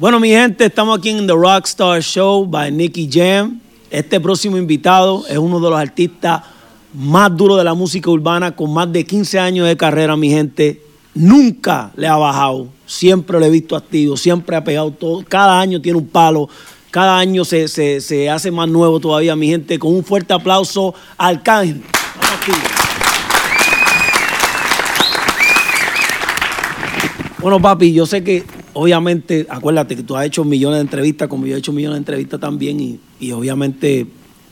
Bueno, mi gente, estamos aquí en The Rockstar Show by Nicky Jam. Este próximo invitado es uno de los artistas más duros de la música urbana, con más de 15 años de carrera, mi gente. Nunca le ha bajado, siempre lo he visto activo, siempre ha pegado todo. Cada año tiene un palo, cada año se, se- se hace más nuevo todavía, mi gente. Con un fuerte aplauso al Arcángel. Bueno, papi, yo sé que obviamente, acuérdate que tú has hecho millones de entrevistas, como yo he hecho millones de entrevistas también, y, obviamente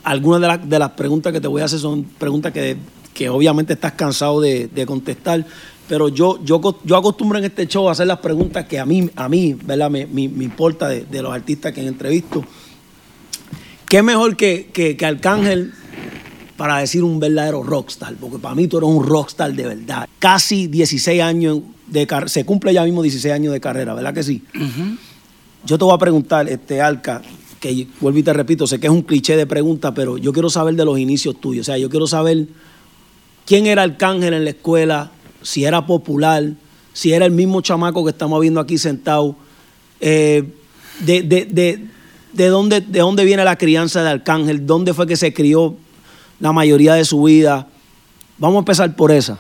algunas de, las- preguntas que te voy a hacer son preguntas que, obviamente estás cansado de, contestar, pero yo, yo, yo acostumbro en este show a hacer las preguntas que a mí, a mí ¿verdad? Me, importa de, los artistas que entrevisto. ¿Qué mejor que, que, que Arcángel para decir un verdadero rockstar? Porque para mí tú eres un rockstar de verdad. Casi 16 años de se cumple ya mismo 16 años de carrera, ¿verdad que sí? Yo te voy a preguntar, este Alca, que vuelvo y te repito, sé que es un cliché de pregunta, pero yo quiero saber de los inicios tuyos. O sea, yo quiero saber quién era Arcángel en la escuela, si era popular, si era el mismo chamaco que estamos viendo aquí sentado. Eh, de, de, de, de dónde, ¿De dónde viene la crianza de Arcángel? ¿Dónde fue que se crió la mayoría de su vida? Vamos a empezar por esa.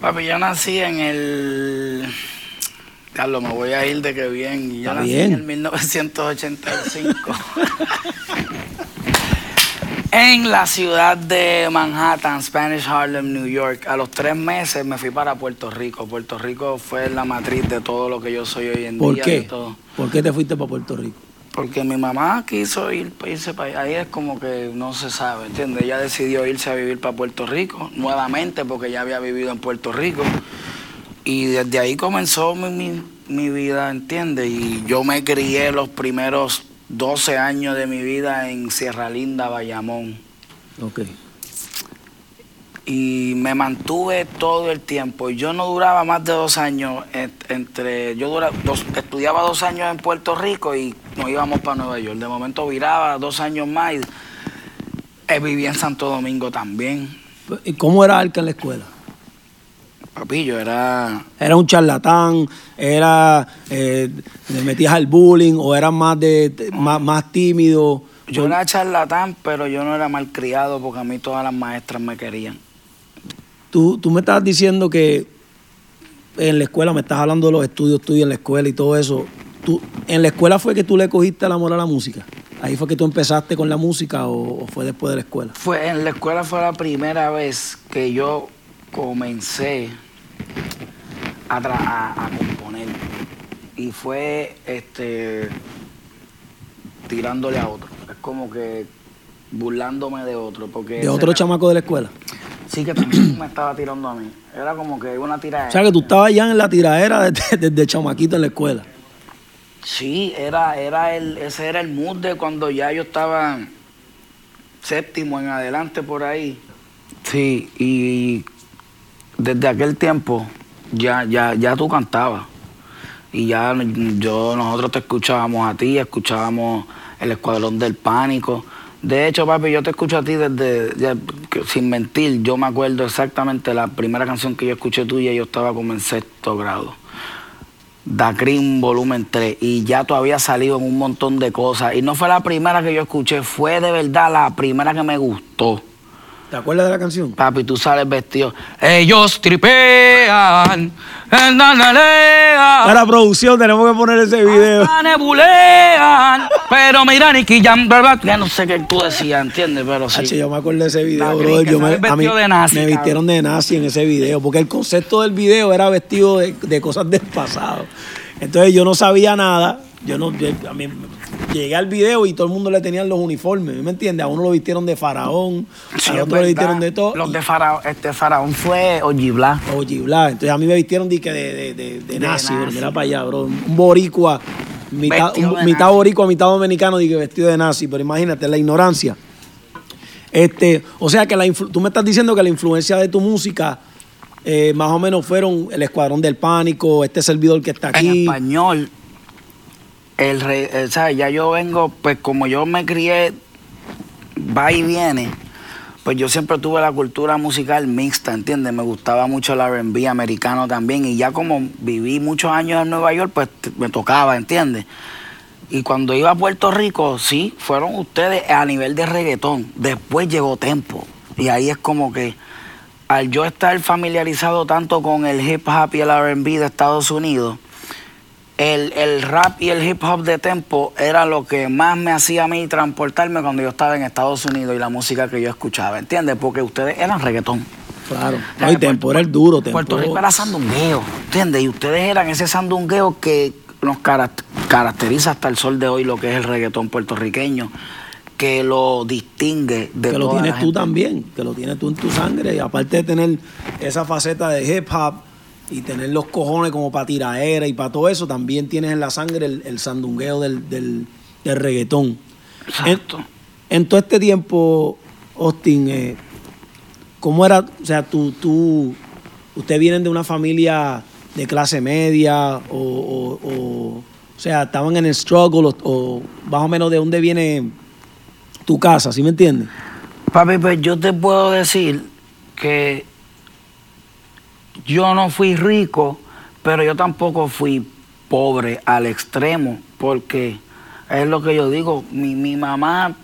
Papi, yo nací en el. Carlos, me voy a ir de que bien. Yo Está nací bien. en el 1985. en la ciudad de Manhattan, Spanish Harlem, New York. A los tres meses me fui para Puerto Rico. Puerto Rico fue la matriz de todo lo que yo soy hoy en ¿Por día. qué? todo. ¿Por qué te fuiste para Puerto Rico? Porque mi mamá quiso ir, irse para allá. Ahí es como que no se sabe, ¿entiendes? Ella decidió irse a vivir para Puerto Rico nuevamente porque ya había vivido en Puerto Rico. Y desde ahí comenzó mi, mi- mi vida, ¿entiendes? Y yo me crié los primeros 12 años de mi vida en Sierra Linda, Bayamón. Ok. Y me mantuve todo el tiempo. Yo no duraba más de dos años en- entre. Yo dura, dos- estudiaba dos años en Puerto Rico y nos íbamos para Nueva York. De momento viraba dos años más y eh, vivía en Santo Domingo también. ¿Y cómo era Arca en la escuela? Papi, yo era. ¿Era un charlatán? ¿Era eh, le metías al bullying? ¿O era más, de, más, más tímido? Yo era charlatán, pero yo no era malcriado porque a mí todas las maestras me querían. Tú, tú me estabas diciendo que en la escuela, me estás hablando de los estudios tuyos en la escuela y todo eso. Tú, ¿En la escuela fue que tú le cogiste el amor a la música? ¿Ahí fue que tú empezaste con la música o, o fue después de la escuela? Fue, en la escuela fue la primera vez que yo comencé a, tra- a- a componer. Y fue este tirándole a otro. Es como que burlándome de otro. Porque ¿De otro chamaco de la escuela? Sí que también me estaba tirando a mí. Era como que una tirada. O sea que tú estabas ya en la tiradera desde, desde chamaquito en la escuela. Sí, era, era el, ese era el mood de cuando ya yo estaba séptimo en adelante por ahí. Sí, y desde aquel tiempo ya, ya, ya tú cantabas. Y ya yo, nosotros te escuchábamos a ti, escuchábamos el Escuadrón del Pánico. De hecho, papi, yo te escucho a ti desde, sin mentir, yo me acuerdo exactamente la primera canción que yo escuché tuya, yo estaba como en sexto grado. Da volumen 3 y ya tú habías salido en un montón de cosas y no fue la primera que yo escuché, fue de verdad la primera que me gustó. ¿Te acuerdas de la canción? Papi, tú sales vestido. Ellos tripean, Para producción tenemos que poner ese video. hasta nebulean, pero mira, Nicky Jam, ¿verdad? Ya no sé qué tú decías, ¿entiendes? Pero sí. Yo me acuerdo de ese video, gringa Yo me, a mí de nazi, me vistieron de nazi en ese video, porque el concepto del video era vestido de, de cosas del pasado. Entonces yo no sabía nada. Yo no, yo- a mí, llegué al video y todo el mundo le tenían los uniformes, ¿me entiendes? A uno lo vistieron de faraón, Sí, otro le vistieron de todo. Los de Faraón, este Faraón fue Ojibla. Oye, bla. Entonces a mí me vistieron de, de, de, de, De nazi, bro. nazi. Mira para allá, bro. Un boricua, mitad, un- nazi. boricua, mitad dominicano, dije vestido de nazi. Pero imagínate, la ignorancia. Este, o sea que la tú me estás diciendo que la influencia de tu música eh, más o menos fueron el Escuadrón del Pánico, este servidor que está En aquí. español, el re- eh, ¿sabes? ya yo vengo, pues como yo me crié, va y viene, pues yo siempre tuve la cultura musical mixta, ¿entiendes? Me gustaba mucho el RB americano también y ya como viví muchos años en Nueva York, pues me tocaba, ¿entiendes? Y cuando iba a Puerto Rico, sí, fueron ustedes a nivel de reggaetón. Después llegó Tempo. Y ahí es como que al yo estar familiarizado tanto con el hip hop y el RB de Estados Unidos, el, el, rap y el hip hop de tempo era lo que más me hacía a mí transportarme cuando yo estaba en Estados Unidos y la música que yo escuchaba, ¿entiendes? Porque ustedes eran reggaetón. Claro, no, y tempo era el duro. Tempo. Puerto Rico era sandungueo, ¿entiendes? Y ustedes eran ese sandungueo que nos caracteriza hasta el sol de hoy lo que es el reggaetón puertorriqueño que lo distingue de que lo tienes tú también que lo tienes tú en tu sangre y aparte de tener esa faceta de hip hop y tener los cojones como para tiraera y para todo eso, también tienes en la sangre el, sandungueo del, del, reggaetón. Exacto. En, todo este tiempo, Austin, eh, ¿cómo era? O sea, tú, tú, ustedes vienen de una familia de clase media o, o, o, sea, estaban en el struggle o, más o menos de dónde viene tu casa, ¿sí me entiendes? Papi, pues yo te puedo decir que yo no fui rico, pero yo tampoco fui pobre al extremo, porque es lo que yo digo, mi, mi mamá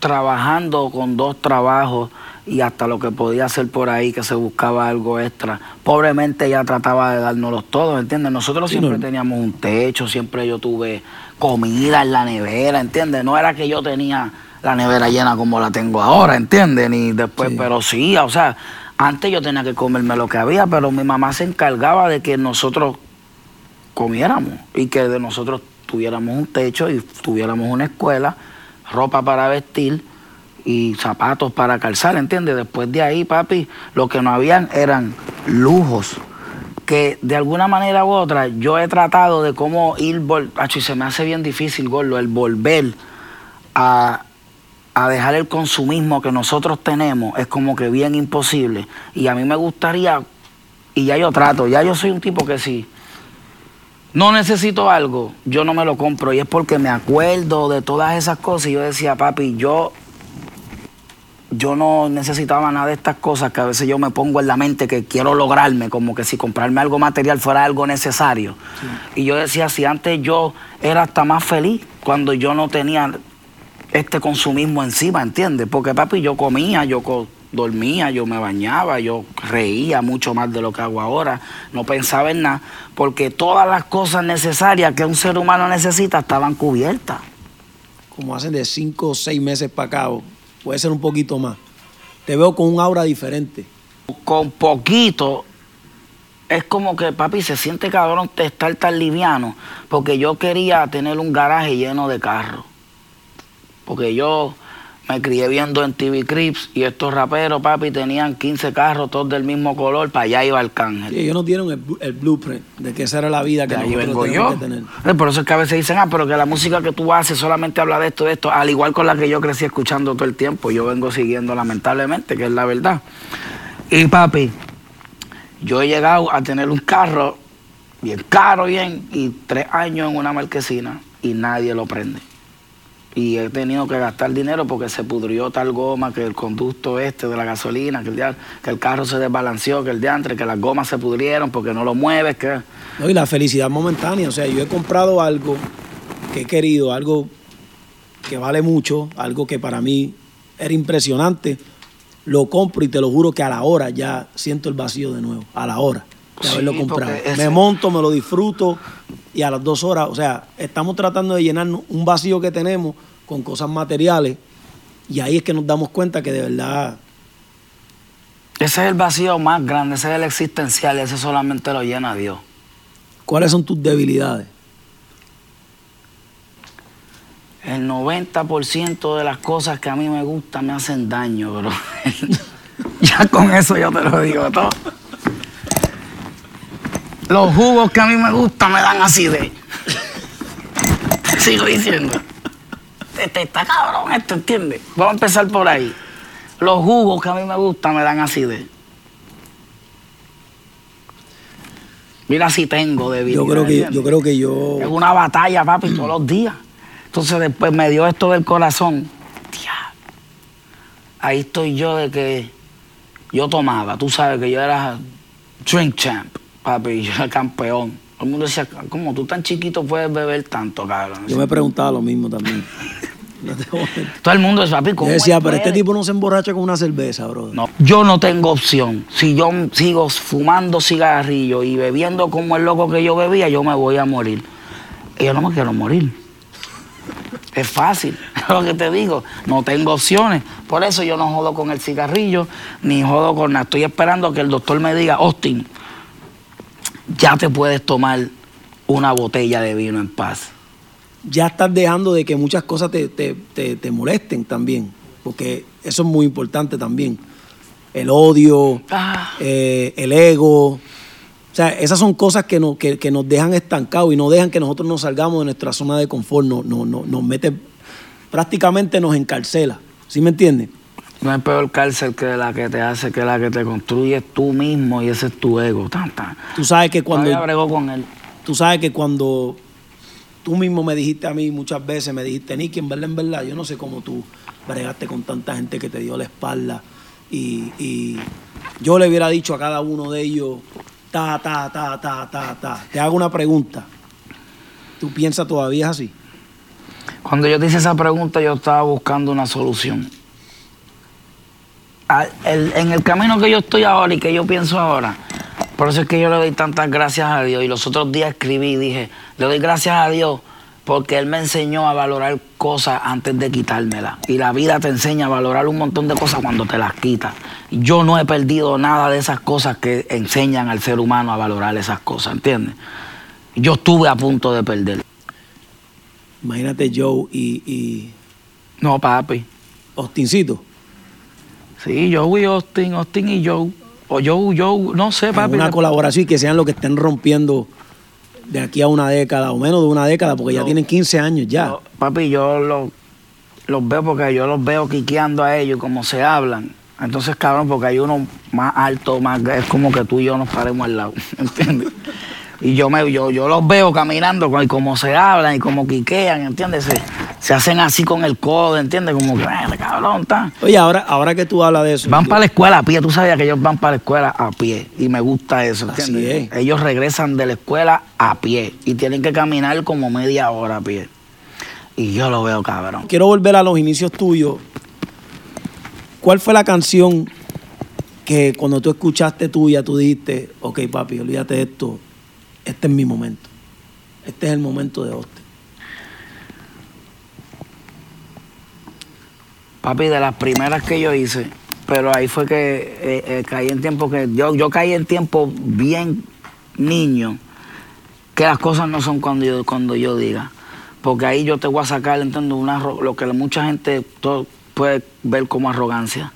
trabajando con dos trabajos y hasta lo que podía hacer por ahí, que se buscaba algo extra. Pobremente ella trataba de dárnoslos todos, ¿entiendes? Nosotros siempre teníamos un techo, siempre yo tuve comida en la nevera, ¿entiendes? No era que yo tenía la nevera llena como la tengo ahora, ¿entiendes? Ni después, pero sí, o sea, antes yo tenía que comerme lo que había, pero mi mamá se encargaba de que nosotros comiéramos y que de nosotros tuviéramos un techo y tuviéramos una escuela, ropa para vestir y zapatos para calzar, ¿entiendes? Después de ahí, papi, lo que no habían eran lujos que de alguna manera u otra yo he tratado de cómo ir, y se me hace bien difícil, Gordo, el volver a, a dejar el consumismo que nosotros tenemos es como que bien imposible. Y a mí me gustaría, y ya yo trato, ya yo soy un tipo que si no necesito algo, yo no me lo compro. Y es porque me acuerdo de todas esas cosas. Y yo decía, papi, yo, yo no necesitaba nada de estas cosas que a veces yo me pongo en la mente que quiero lograrme, como que si comprarme algo material fuera algo necesario. Y yo decía, si antes yo era hasta más feliz cuando yo no tenía este consumismo encima, ¿entiendes? Porque papi, yo comía, yo dormía, yo me bañaba, yo reía mucho más de lo que hago ahora, no pensaba en nada, porque todas las cosas necesarias que un ser humano necesita estaban cubiertas. Como hacen de cinco o seis meses para acá, puede ser un poquito más. Te veo con un aura diferente. Con poquito, es como que papi se siente cabrón de estar tan liviano, porque yo quería tener un garaje lleno de carros porque yo me crié viendo en TV Crips y estos raperos, papi, tenían 15 carros, todos del mismo color, para allá iba Arcángel. Sí, ellos no dieron el, blueprint de que esa era la vida que ahí vengo yo. Que tener. Eh, por eso es que a veces dicen, ah, pero que la música que tú haces solamente habla de esto, de esto, al igual con la que yo crecí escuchando todo el tiempo, yo vengo siguiendo lamentablemente, que es la verdad. Y papi, yo he llegado a tener un carro bien caro, bien, y tres años en una marquesina y nadie lo prende y he tenido que gastar dinero porque se pudrió tal goma, que el conducto este de la gasolina, que el, que el carro se desbalanceó, que el diantre, que las gomas se pudrieron porque no lo mueves. Que... No, y la felicidad momentánea, o sea, yo he comprado algo que he querido, algo que vale mucho, algo que para mí era impresionante, lo compro y te lo juro que a la hora ya siento el vacío de nuevo, a la hora de haberlo comprado. Me monto, me lo disfruto y a las dos horas, o sea, estamos tratando de llenar un vacío que tenemos con cosas materiales y ahí es que nos damos cuenta que de verdad... Ese es el vacío más grande, ese es el existencial, ese solamente lo llena Dios. ¿Cuáles son tus debilidades? El 90% de las cosas que a mí me gustan me hacen daño, bro. ya con eso yo te lo digo todo. Los jugos que a mí me gustan me dan acidez. Sigo diciendo. Este está cabrón esto, ¿entiendes? Vamos a empezar por ahí. Los jugos que a mí me gustan me dan acidez. Mira si tengo de Yo creo que yo creo que yo. Es una batalla, papi, todos los días. Entonces después me dio esto del corazón. Tía. ahí estoy yo de que yo tomaba, tú sabes que yo era drink champ, papi, yo era campeón. Todo el mundo decía, ¿cómo tú tan chiquito puedes beber tanto, cabrón? Yo me preguntaba lo mismo también. Todo el mundo es papi, ¿cómo Yo decía, pero este puede?" tipo no se emborracha con una cerveza, bro. No, yo no tengo opción. Si yo sigo fumando cigarrillo y bebiendo como el loco que yo bebía, yo me voy a morir. Y yo no me quiero morir. Es fácil, es lo que te digo. No tengo opciones. Por eso yo no jodo con el cigarrillo, ni jodo con nada. Estoy esperando que el doctor me diga, Austin, ya te puedes tomar una botella de vino en paz. Ya estás dejando de que muchas cosas te, te- te- te molesten también. Porque eso es muy importante también. El odio, Ah. eh, el ego. O sea, esas son cosas que, no- que, que nos dejan estancados y no dejan que nosotros nos salgamos de nuestra zona de confort. No, no, no- nos mete, prácticamente nos encarcela. ¿Sí me entiendes? No hay peor cárcel que la que te hace, que la que te construyes tú mismo y ese es tu ego. Tan, tan. Tú sabes que cuando... Bregó con él. Tú sabes que cuando tú mismo me dijiste a mí muchas veces, me dijiste, Nicky, en verdad, en verdad, yo no sé cómo tú bregaste con tanta gente que te dio la espalda. Y, y yo le hubiera dicho a cada uno de ellos, ta, ta, ta, ta, ta, ta. Te hago una pregunta. ¿Tú piensas todavía así? Cuando yo te hice esa pregunta, yo estaba buscando una solución. A- el- en el camino que yo estoy ahora y que yo pienso ahora, por eso es que yo le doy tantas gracias a Dios. Y los otros días escribí y dije, le doy gracias a Dios porque Él me enseñó a valorar cosas antes de quitármelas. Y la vida te enseña a valorar un montón de cosas cuando te las quitas. Yo no he perdido nada de esas cosas que enseñan al ser humano a valorar esas cosas, ¿entiendes? Yo estuve a punto de perder. Imagínate Joe y, y No, papi. Austincito. Sí, Joe y Austin, Austin y Joe. O Joe, Joe, no sé, papi. una colaboración y que sean los que estén rompiendo de aquí a una década o menos de una década, porque ya tienen 15 años ya. Yo- papi, yo los, los veo porque yo los veo quiqueando a ellos, como se hablan. Entonces, cabrón, porque hay uno más alto, más es como que tú y yo nos paremos al lado, ¿entiendes? Y yo me yo, yo los veo caminando y como se hablan y como quiquean, ¿entiendes? Se, hacen así con el codo, ¿entiendes? Como que, "Eh, cabrón, está. Oye, ahora, ahora que tú hablas de eso. Van yo- para la escuela a pie, tú sabías que ellos van para la escuela a pie y me gusta eso, ¿entiendes? es. Ellos regresan de la escuela a pie y tienen que caminar como media hora a pie. Y yo lo veo cabrón. Quiero volver a los inicios tuyos. ¿Cuál fue la canción que cuando tú escuchaste tuya, tú dijiste, ok, papi, olvídate de esto, este es mi momento. Este es el momento de Austin. Papi, de las primeras que yo hice, pero ahí fue que eh, eh, caí en tiempo que yo, yo caí en tiempo bien niño, que las cosas no son cuando yo, cuando yo diga. Porque ahí yo te voy a sacar, entiendo, una, lo que mucha gente to- puede ver como arrogancia.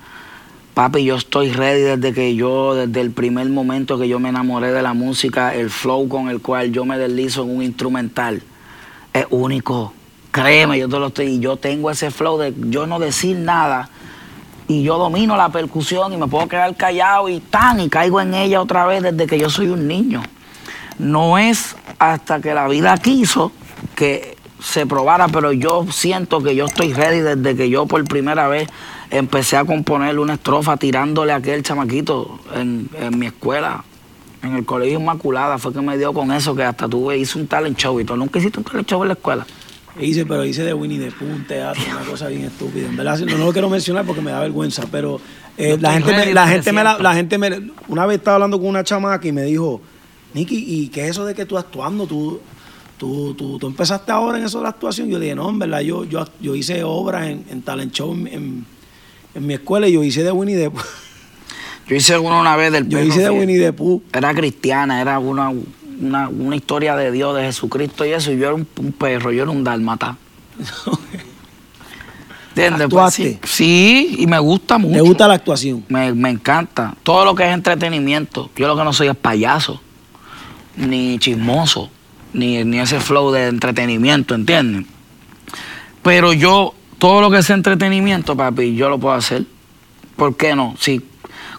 Papi, yo estoy ready desde que yo, desde el primer momento que yo me enamoré de la música, el flow con el cual yo me deslizo en un instrumental es único. Créeme, yo te lo estoy. y Yo tengo ese flow de yo no decir nada y yo domino la percusión y me puedo quedar callado y tan y caigo en ella otra vez desde que yo soy un niño. No es hasta que la vida quiso que se probara, pero yo siento que yo estoy ready desde que yo por primera vez empecé a componer una estrofa tirándole a aquel chamaquito en, en mi escuela, en el colegio Inmaculada, fue que me dio con eso que hasta tuve, hice un talent show y todo. Nunca hiciste un talent show en la escuela. Hice, pero hice de Winnie the Pooh, un teatro, una cosa bien estúpida. En verdad, no, no lo quiero mencionar porque me da vergüenza, pero eh, la, gente me, la, te gente me la, siento. la gente me... Una vez estaba hablando con una chamaca y me dijo, Nicky, ¿y qué es eso de que tú actuando? ¿Tú, tú, tú, tú empezaste ahora en eso de la actuación? Yo le dije, no, en verdad, yo, yo, yo hice obras en, en talent show en, en- en mi escuela y yo hice de Winnie the Pooh. Yo hice uno una vez del Yo hice de. Winnie the Pooh. Era cristiana, era una, una, una historia de Dios, de Jesucristo y eso. Y yo era un, un perro, yo era un dálmata. ¿Entiendes? Pues sí, sí, y me gusta mucho. ¿Te gusta la actuación? Me, me encanta. Todo lo que es entretenimiento. Yo lo que no soy es payaso, ni chismoso, ni, ni ese flow de entretenimiento, ¿entiendes? Pero yo, todo lo que es entretenimiento, papi, yo lo puedo hacer. ¿Por qué no? Si,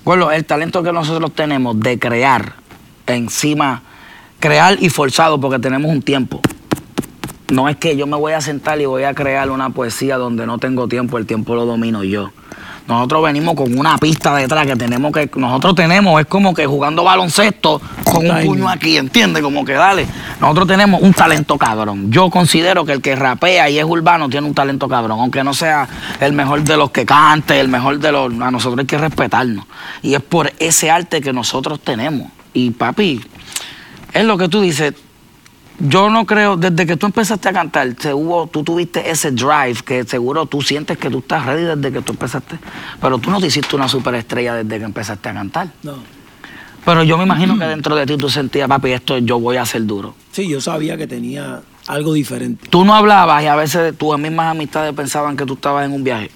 bueno, el talento que nosotros tenemos de crear encima, crear y forzado, porque tenemos un tiempo. No es que yo me voy a sentar y voy a crear una poesía donde no tengo tiempo, el tiempo lo domino yo. Nosotros venimos con una pista detrás que tenemos que, nosotros tenemos, es como que jugando baloncesto con un puño aquí, ¿entiendes? Como que dale. Nosotros tenemos un talento cabrón. Yo considero que el que rapea y es urbano tiene un talento cabrón, aunque no sea el mejor de los que cante, el mejor de los. A nosotros hay que respetarnos. Y es por ese arte que nosotros tenemos. Y papi, es lo que tú dices yo no creo, desde que tú empezaste a cantar, te hubo, tú tuviste ese drive que seguro tú sientes que tú estás ready desde que tú empezaste. Pero tú no te hiciste una superestrella desde que empezaste a cantar. No. Pero yo me imagino que dentro de ti tú sentías, papi, esto yo voy a ser duro. Sí, yo sabía que tenía algo diferente. Tú no hablabas y a veces tus mismas amistades pensaban que tú estabas en un viaje.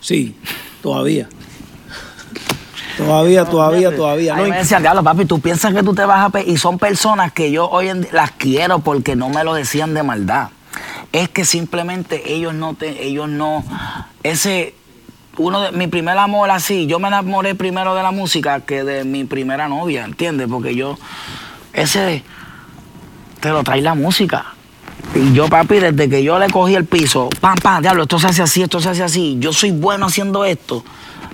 Sí, todavía. Todavía, todavía, todavía. No, me decían, diablo, papi, tú piensas que tú te vas a... y son personas que yo hoy en día las quiero porque no me lo decían de maldad. Es que simplemente ellos no te... Ellos no... Ese... Uno de mi primer amor así, yo me enamoré primero de la música que de mi primera novia, ¿entiendes? Porque yo... Ese... Te lo trae la música. Y yo, papi, desde que yo le cogí el piso, pam, pam, diablo, esto se hace así, esto se hace así. Yo soy bueno haciendo esto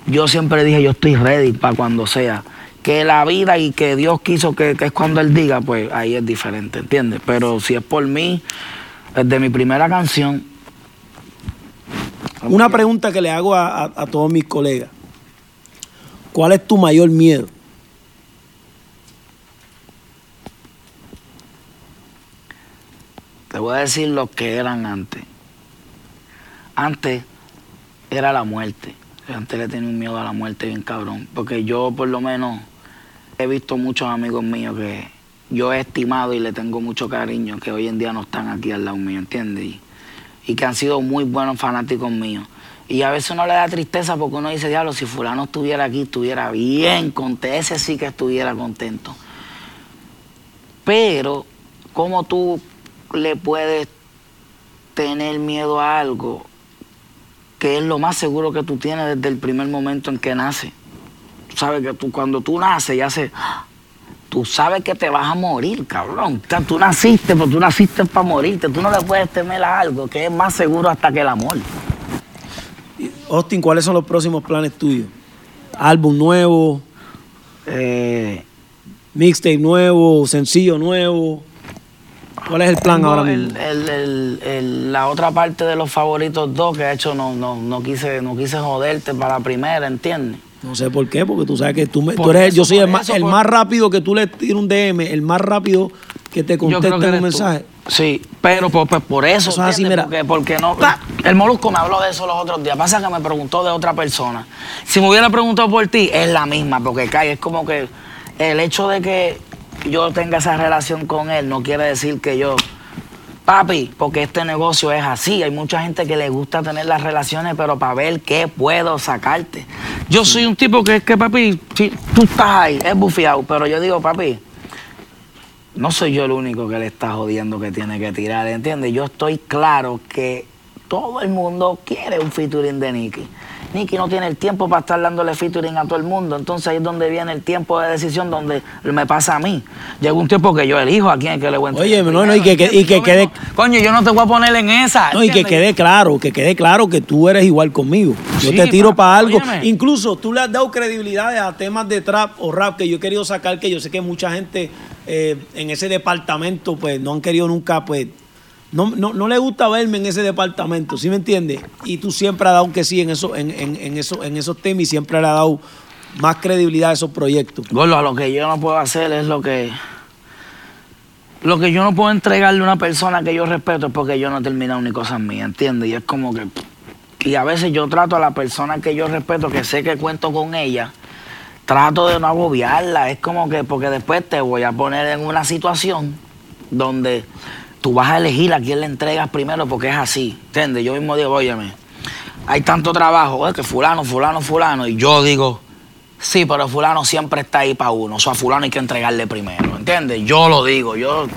yo siempre dije, yo estoy ready para cuando sea. Que la vida y que Dios quiso que, es cuando Él diga, pues ahí es diferente, ¿entiendes? Pero si es por mí, desde mi primera canción. Una pregunta que le hago a, todos mis colegas. ¿Cuál es tu mayor miedo? Te voy a decir lo que eran antes. Antes era la muerte. Antes le tenía un miedo a la muerte bien cabrón. Porque yo por lo menos he visto muchos amigos míos que yo he estimado y le tengo mucho cariño, que hoy en día no están aquí al lado mío, ¿entiendes? Y, que han sido muy buenos fanáticos míos. Y a veces uno le da tristeza porque uno dice, diablo, si fulano estuviera aquí, estuviera bien contento, ese sí que estuviera contento. Pero, ¿cómo tú le puedes tener miedo a algo que es lo más seguro que tú tienes desde el primer momento en que nace. Tú sabes que tú, cuando tú naces, ya se. Tú sabes que te vas a morir, cabrón. tú naciste, pero tú naciste para morirte. Tú no le puedes temer a algo que es más seguro hasta que el amor. Austin, ¿cuáles son los próximos planes tuyos? ¿Álbum nuevo? Eh, ¿Mixtape nuevo? ¿Sencillo nuevo? ¿Cuál es el plan ahora mismo? la otra parte de los favoritos dos que de hecho no, no, no, quise, no quise joderte para la primera, ¿entiendes? No sé por qué, porque tú sabes que tú, me, tú eres, yo soy el, más, el más rápido que tú le tiras un DM, el más rápido que te conteste un mensaje. Sí, pero por, por eso, eso así, mira. Porque, porque, no. El Molusco me habló de eso los otros días. Pasa que me preguntó de otra persona. Si me hubiera preguntado por ti, es la misma, porque cae, es como que el hecho de que yo tenga esa relación con él no quiere decir que yo, papi, porque este negocio es así. Hay mucha gente que le gusta tener las relaciones, pero para ver qué puedo sacarte. Yo soy un tipo que es que, papi, si tú estás ahí, es bufiado, pero yo digo, papi, no soy yo el único que le está jodiendo que tiene que tirar, ¿entiendes? Yo estoy claro que todo el mundo quiere un featuring de Nicky. Nicky no tiene el tiempo para estar dándole featuring a todo el mundo. Entonces ahí es donde viene el tiempo de decisión donde me pasa a mí. Llega un tiempo que yo elijo a quién es que le voy a Oye, no, no, y que, y que quede. Coño, yo no te voy a poner en esa. No, y que quede claro, que quede claro que tú eres igual conmigo. Yo te tiro para algo. Incluso tú le has dado credibilidad a temas de trap o rap que yo he querido sacar, que yo sé que mucha gente eh, en ese departamento, pues no han querido nunca, pues no, no, no, le gusta verme en ese departamento, ¿sí me entiendes? Y tú siempre has dado que sí en, eso, en, en, en, eso, en esos temas y siempre le has dado más credibilidad a esos proyectos. Gordo, lo que yo no puedo hacer es lo que. Lo que yo no puedo entregarle a una persona que yo respeto es porque yo no he terminado ni cosas mías, ¿entiendes? Y es como que. Y a veces yo trato a la persona que yo respeto, que sé que cuento con ella, trato de no agobiarla. Es como que, porque después te voy a poner en una situación donde tú vas a elegir a quién le entregas primero porque es así, ¿entiendes? Yo mismo digo, óyeme, hay tanto trabajo, es que fulano, fulano, fulano, y yo digo, sí, pero fulano siempre está ahí para uno, o sea, fulano hay que entregarle primero, ¿entiendes? Yo lo digo, yo...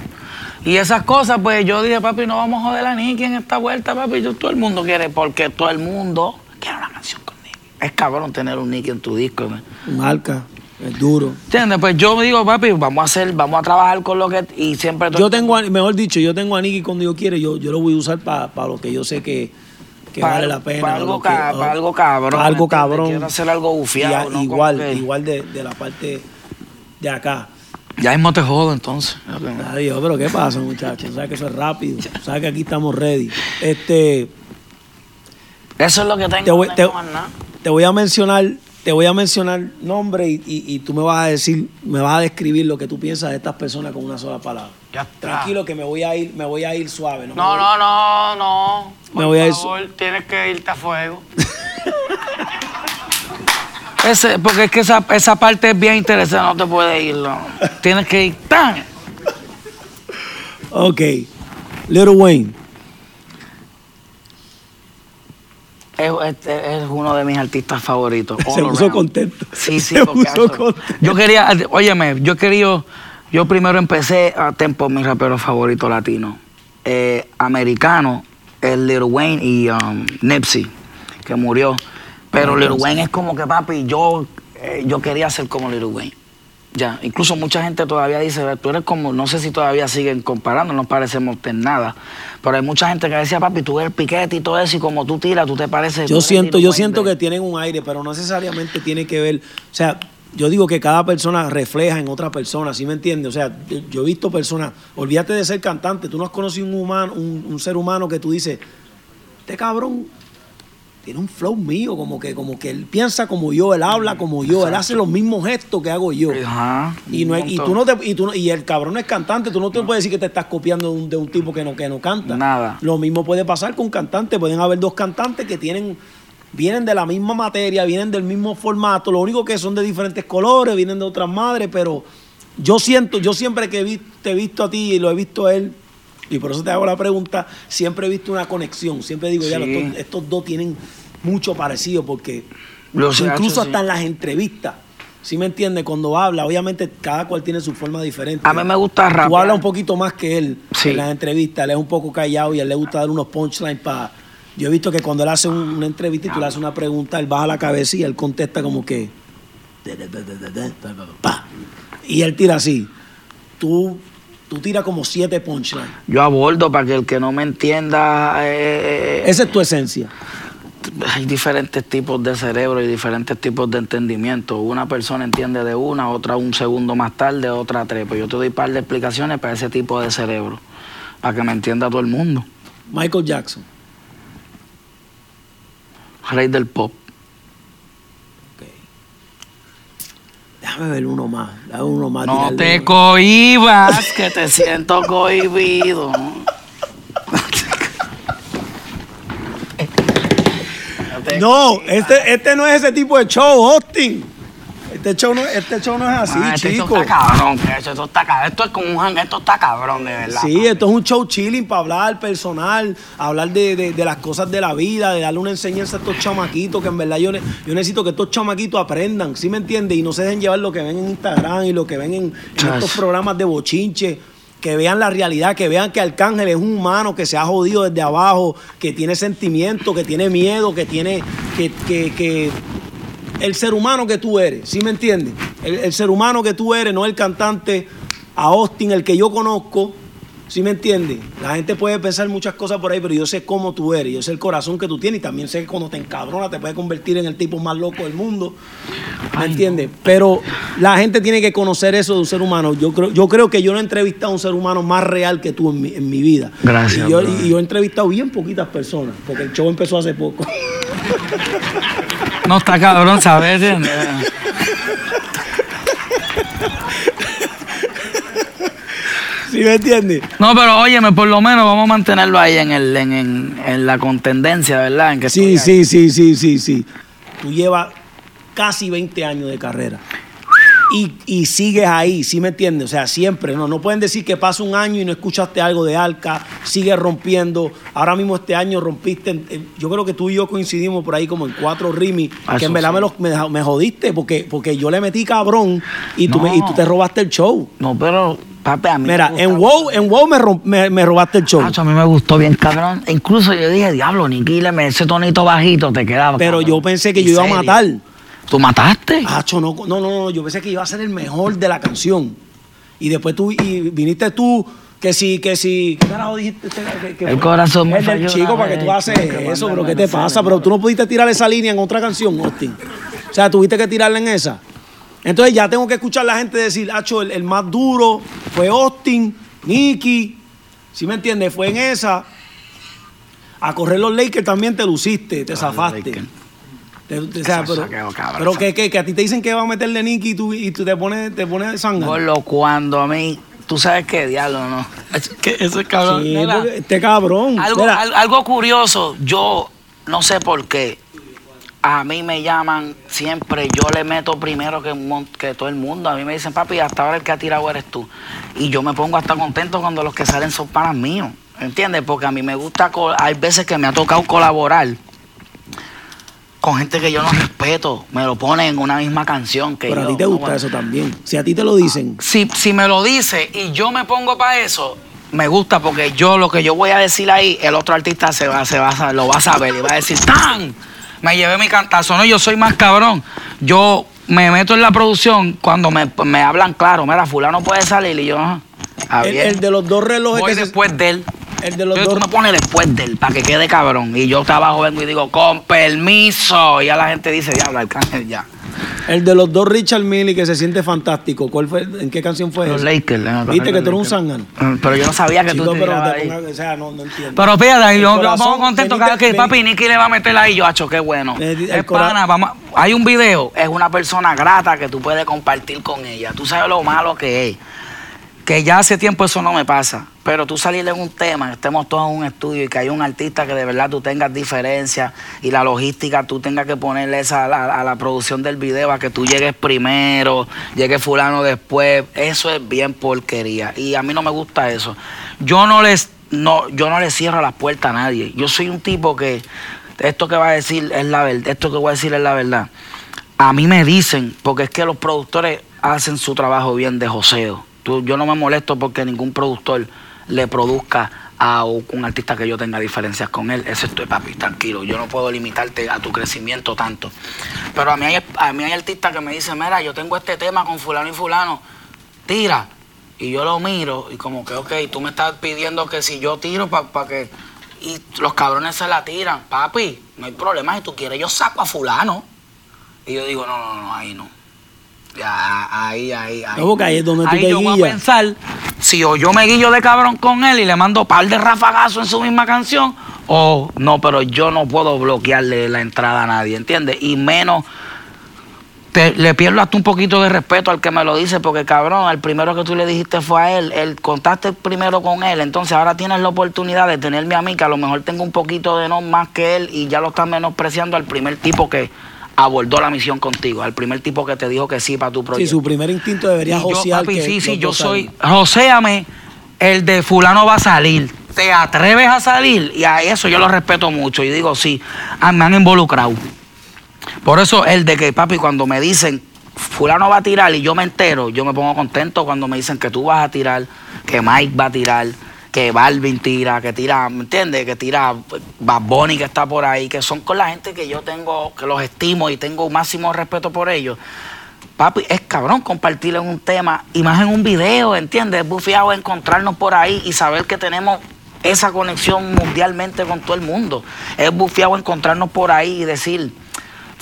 Y esas cosas, pues yo dije, papi, no vamos a joder a Nicky en esta vuelta, papi, todo el mundo quiere, porque todo el mundo quiere una canción con Nicky. Es cabrón tener un Nicky en tu disco. Marca. Es duro. ¿Entiendes? Pues yo me digo, papi, vamos a hacer, vamos a trabajar con lo que. Y siempre. Yo tengo, mejor dicho, yo tengo a Nicky cuando yo quiero, yo, yo lo voy a usar para lo que yo sé que, que Para- vale la pena. para algo que- ca- para algo cabrón, para algo cabrón. Quiero hacer algo bufiado, Igual, que- igual de, de la parte de acá. Ya mismo te jodo entonces. Adiós, pero ¿qué pasa, muchachos? Sabes que eso es rápido. Sabes que aquí estamos ready. Este, Eso es lo que tengo. Te voy- no te voy a mencionar, te voy a mencionar nombre y, y- y tú me vas a decir, me vas a describir lo que tú piensas de estas personas con una sola palabra. Ya está. Tranquilo que me voy a ir, me voy a ir suave. No, No, no, no, no. Me Por voy a ir favor, tienes que irte a fuego. Ese, porque es que esa, esa parte es bien interesante, no te puedes ir. no. Tienes que ir tan. Ok. Little Wayne. Es, este es uno de mis artistas favoritos. Se puso around. contento. Sí, sí, Se porque, puso acho, contento. Yo quería, óyeme, yo quería, yo primero empecé a Tempo, mi rapero favorito latino. Eh, americano, es Lil Wayne y um, Nipsey, que murió. Pero Lil Wayne es como que, papi, yo, eh, yo quería ser como Lil Wayne. Ya, incluso mucha gente todavía dice, tú eres como, no sé si todavía siguen comparando, no parecemos en nada, pero hay mucha gente que decía, papi, tú eres piquete y todo eso, y como tú tiras, tú te pareces... Yo siento, yo siento que tienen un aire, pero no necesariamente tiene que ver. O sea, yo digo que cada persona refleja en otra persona, ¿sí me entiendes? O sea, yo, yo he visto personas, olvídate de ser cantante, tú no has conocido un humano, un, un ser humano que tú dices, este cabrón tiene un flow mío, como que, como que él piensa como yo, él habla como yo, él hace los mismos gestos que hago yo. Ajá. Y, no y tú no te, y, tú no- y el cabrón es cantante, tú no te puedes decir que te estás copiando de un, de un tipo que no, que no canta. Nada. Lo mismo puede pasar con cantantes, pueden haber dos cantantes que tienen, vienen de la misma materia, vienen del mismo formato, lo único que son de diferentes colores, vienen de otras madres, pero yo siento, yo siempre que vi- te he visto a ti y lo he visto a él, y por eso te hago la pregunta, siempre he visto una conexión, siempre digo, ya, estos, estos dos tienen mucho parecido, porque Lo sé, incluso hasta sí. en las entrevistas, ¿sí me entiendes? Cuando habla, obviamente cada cual tiene su forma diferente. A mí me gusta Tú rapear. hablas un poquito más que él Sí. en las entrevistas, él es un poco callado y a él le gusta dar unos punchlines para... Yo he visto que cuando él hace un- una entrevista y tú le haces una pregunta, él baja la cabeza y él contesta como que... pa. Y él tira así. Tú, tú tiras como siete punchlines. Yo abordo para que el que no me entienda. eh, Esa es tu esencia. hay diferentes tipos de cerebro y diferentes tipos de entendimiento. Una persona entiende de una, otra un segundo más tarde, otra tres. Pues yo te doy un par de explicaciones para ese tipo de cerebro, para que me entienda todo el mundo. Michael Jackson. Rey del pop. Déjame ver uno más. Déjame uno más. No tirarle te uno. cohibas, que te siento cohibido. No, este, este no es ese tipo de show, Austin. Este show no, este show no es así, Ah, este chico. Esto está cabrón, que esto, esto está cabrón. Esto es como un esto está cabrón, de verdad. Sí, esto es un show chilling para hablar personal, hablar de, de- de las cosas de la vida, de darle una enseñanza a estos chamaquitos, que en verdad yo, yo necesito que estos chamaquitos aprendan, ¿sí me entiendes? Y no se dejen llevar lo que ven en Instagram y lo que ven en, estos programas de bochinche. Que vean la realidad, que vean que Arcángel es un humano que se ha jodido desde abajo, que tiene sentimientos, que tiene miedo, que tiene. que, que, que el ser humano que tú eres, ¿sí me entiendes? El, el ser humano que tú eres, no el cantante a Austin, el que yo conozco, ¿sí me entiendes? La gente puede pensar muchas cosas por ahí, pero yo sé cómo tú eres, yo sé el corazón que tú tienes y también sé que cuando te encabrona te puede convertir en el tipo más loco del mundo, ¿me Ay, entiendes? Pero la gente tiene que conocer eso de un ser humano. Yo creo, yo creo que yo no he entrevistado a un ser humano más real que tú en mi, en mi vida. Gracias, Y yo, y yo he entrevistado bien poquitas personas, porque el show empezó hace poco. No está cabrón, ¿sabes? ¿Sí me entiendes? No, pero óyeme, por lo menos vamos a mantenerlo ahí en, el, en, en, en la contendencia, ¿verdad? En que Sí, sí, sí, sí, sí, sí. Tú llevas casi 20 años de carrera. Y, y sigues ahí, ¿sí me entiendes? O sea, siempre, no, no pueden decir que pasa un año y no escuchaste algo de Alca, sigues rompiendo. Ahora mismo este año rompiste, yo creo que tú y yo coincidimos por ahí como en cuatro rimis, que en verdad sí. me, los- me, me jodiste porque, porque yo le metí cabrón y tú, me- y tú te robaste el show. No, pero, papi, a mí Mira, me en WoW, en WoW me, rom- me, me robaste el show. Hacho, a mí me gustó bien, cabrón. E Incluso yo dije, diablo, Nicky, le me ese tonito bajito te quedaba. Pero cabrón. yo pensé que ¿En yo iba a matar. ¿Tú mataste? Acho, no, no, no, no, yo pensé que iba a ser el mejor de la canción. Y después tú, y viniste tú Que si, que si. ¿Qué carajo dijiste? Que- que- El corazón me falló chico, para que tú haces que eso, pero ¿qué te pasa? Pero tú no pudiste tirar esa línea en otra canción, Austin. O sea, tuviste que tirarla en esa. Entonces ya tengo que escuchar a la gente decir, Hacho, el, el más duro fue Austin, Nicky. ¿Sí me entiendes? Fue en esa. A correr los Lakers también te luciste, te zafaste. O sea, pero, saqueo, cabrón. pero que, que, que a ti te dicen que va a meterle Nicky y tú, y tú te pones, te pones sangre. Gordo, cuando a mí, tú sabes qué diablo, ¿no? Es que eso es cabrón. Sí, Mira, porque este cabrón. algo, al- algo curioso, yo no sé por qué. A mí me llaman siempre, yo le meto primero que, que todo el mundo. A mí me dicen, papi, hasta ahora el que ha tirado eres tú. Y yo me pongo hasta contento cuando los que salen son panas míos. ¿Entiendes? Porque a mí me gusta, hay veces que me ha tocado colaborar con gente que yo no respeto. Me lo ponen en una misma canción que pero a ti te gusta eso también. Si a ti te lo dicen, Si, si me lo dice y yo me pongo para eso, me gusta porque yo lo que yo voy a decir ahí, el otro artista se va, se va, a lo va a saber y va a decir, ¡tan! Me llevé mi cantazo. No, yo soy más cabrón. Yo me meto en la producción cuando me, me hablan claro, mira, fulano puede salir y yo. Ah, el, el de los dos relojes Voy que se- después de él. El de los Entonces dos tú me pones después de él para que quede cabrón. Y yo trabajo, vengo y digo, con permiso. Y ya la gente dice, diablo, Arcángel, ya. el de los dos Richard Millie que se siente fantástico. ¿Cuál fue? ¿En qué canción fue Los? Lakers. Viste que tú eres un zángano. Mm, Pero yo no sabía que Chico, tú te pero te ponga- o sea, no, no entiendo. Pero fíjate, yo, pongo contento cada vez que papi Nicky le va a meter ahí. Yo, acho, qué bueno. El- el Es pana, vamos, hay un video, es una persona grata que tú puedes compartir con ella. Tú sabes lo malo que es. Que ya hace tiempo eso no me pasa. Pero tú salir en un tema, que estemos todos en un estudio y que hay un artista que de verdad tú tengas diferencias y la logística tú tengas que ponerle esa a la, a la producción del video, a que tú llegues primero, llegue fulano después. Eso es bien porquería. Y a mí no me gusta eso. Yo no les, no, yo no le cierro las puertas a nadie. Yo soy un tipo que esto que va a decir es la verdad, esto que voy a decir es la verdad. A mí me dicen, porque es que los productores hacen su trabajo bien de joseo. Tú- yo no me molesto porque ningún productor le produzca a un artista que yo tenga diferencias con él. Ese estoy, papi, tranquilo. Yo no puedo limitarte a tu crecimiento tanto. Pero a mí hay, a mí hay artistas que me dicen, mira, yo tengo este tema con fulano y fulano, tira. Y yo lo miro y como que, ok, tú me estás pidiendo que si yo tiro para que... Y los cabrones se la tiran. Papi, no hay problema. Si tú quieres, yo saco a fulano. Y yo digo, no, no, no, ahí no. Ya, ahí, ahí, ahí. No, porque ahí es donde tú Ahí te yo voy a guías. pensar si o yo me guillo de cabrón con él y le mando par de rafagazos en su misma canción, o no, pero yo no puedo bloquearle la entrada a nadie, ¿entiendes? Y menos te- le pierdo hasta un poquito de respeto al que me lo dice, porque cabrón, el primero que tú le dijiste fue a él, él contaste primero con él, entonces ahora tienes la oportunidad de tenerme a mí, que a lo mejor tengo un poquito de no más que él, y ya lo estás menospreciando al primer tipo que abordó la misión contigo, al primer tipo que te dijo que sí para tu Sí, proyecto. su primer instinto debería Y yo, josear papi, que sí, sí, yo soy. Joséame, el de Fulano va a salir. ¿Te atreves a salir? Y a eso yo lo respeto mucho. Y digo, sí, ah, me han involucrado. Por eso, el de que, papi, cuando me dicen, Fulano va a tirar y yo me entero, yo me pongo contento cuando me dicen que tú vas a tirar, que Mike va a tirar, que Balvin tira, que tira, ¿me entiendes? Que tira Bad Bunny que está por ahí, que son con la gente que yo tengo, que los estimo y tengo máximo respeto por ellos. Papi, es cabrón compartir en un tema y más en un video, ¿entiendes? Es bufiado encontrarnos por ahí y saber que tenemos esa conexión mundialmente con todo el mundo. Es bufiado encontrarnos por ahí y decir,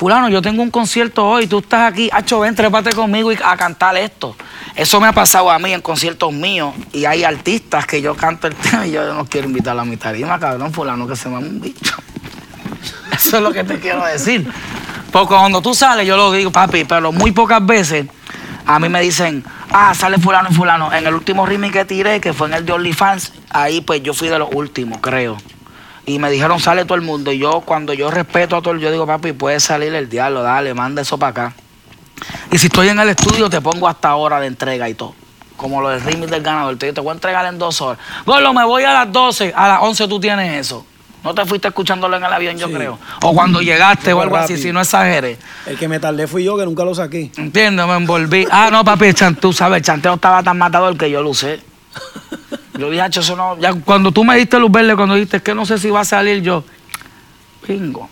fulano, yo tengo un concierto hoy, tú estás aquí, hacho, ven, trépate conmigo y a cantar esto. Eso me ha pasado a mí en conciertos míos y hay artistas que yo canto el tema y yo no quiero invitar a mi tarima, cabrón, fulano, que se me un bicho. Eso es lo que te quiero decir. Porque cuando tú sales, yo lo digo, papi, pero muy pocas veces a mí me dicen, ah, sale fulano y fulano. En el último remix que tiré, que fue en el de OnlyFans, ahí pues yo fui de los últimos, creo. Y me dijeron, sale todo el mundo. Y yo, cuando yo respeto a todo el yo digo, papi, puede salir el diablo, dale, manda eso para acá. Y si estoy en el estudio, te pongo hasta hora de entrega y todo. Como lo del remix del ganador. Te, te voy a entregar en dos horas. Gordo, me voy a las 12, a las 11 tú tienes eso. No te fuiste escuchándolo en el avión, yo creo. O cuando llegaste o algo así, si no exageres. El que me tardé fui yo, que nunca lo saqué. ¿Entiendes? Me envolví. Ah, no, papi, tú sabes, el chanteo estaba tan matador que yo lo usé. Yo dije, "Acho, eso no. Ya cuando tú me diste luz verde, cuando dijiste que no sé si va a salir, yo. Pingo.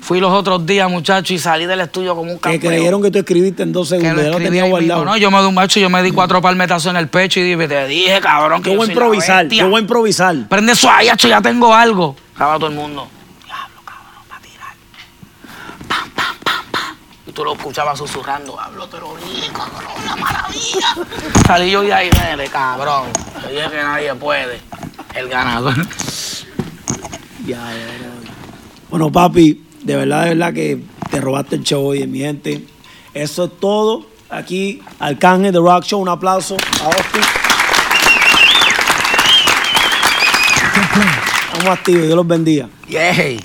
Fui los otros días, muchachos, y salí del estudio como un Que campeón. creyeron que tú escribiste en dos Que segundos. Ya lo tenía guardado. No, yo me di un macho, yo me di cuatro palmetazos en el pecho y dije, te dije, cabrón, que Yo yo voy a improvisar. Yo voy a improvisar. Prende eso ahí, hacho, ya tengo algo. Acaba todo el mundo. Diablo, cabrón, para tirar. Pam, pam, pam, pam. Y tú lo escuchabas susurrando. Hablo, te lo dije, cabrón, una maravilla. Salí yo de ahí, nene, cabrón. Le dije que nadie puede. El ganador. Ya, ya, ya. Bueno, papi, de verdad, de verdad que te robaste el show hoy, mi gente. Eso es todo. Aquí, Arcángel The Rock Show. Un aplauso a Austin. Estamos activos. Dios los bendiga. Yay.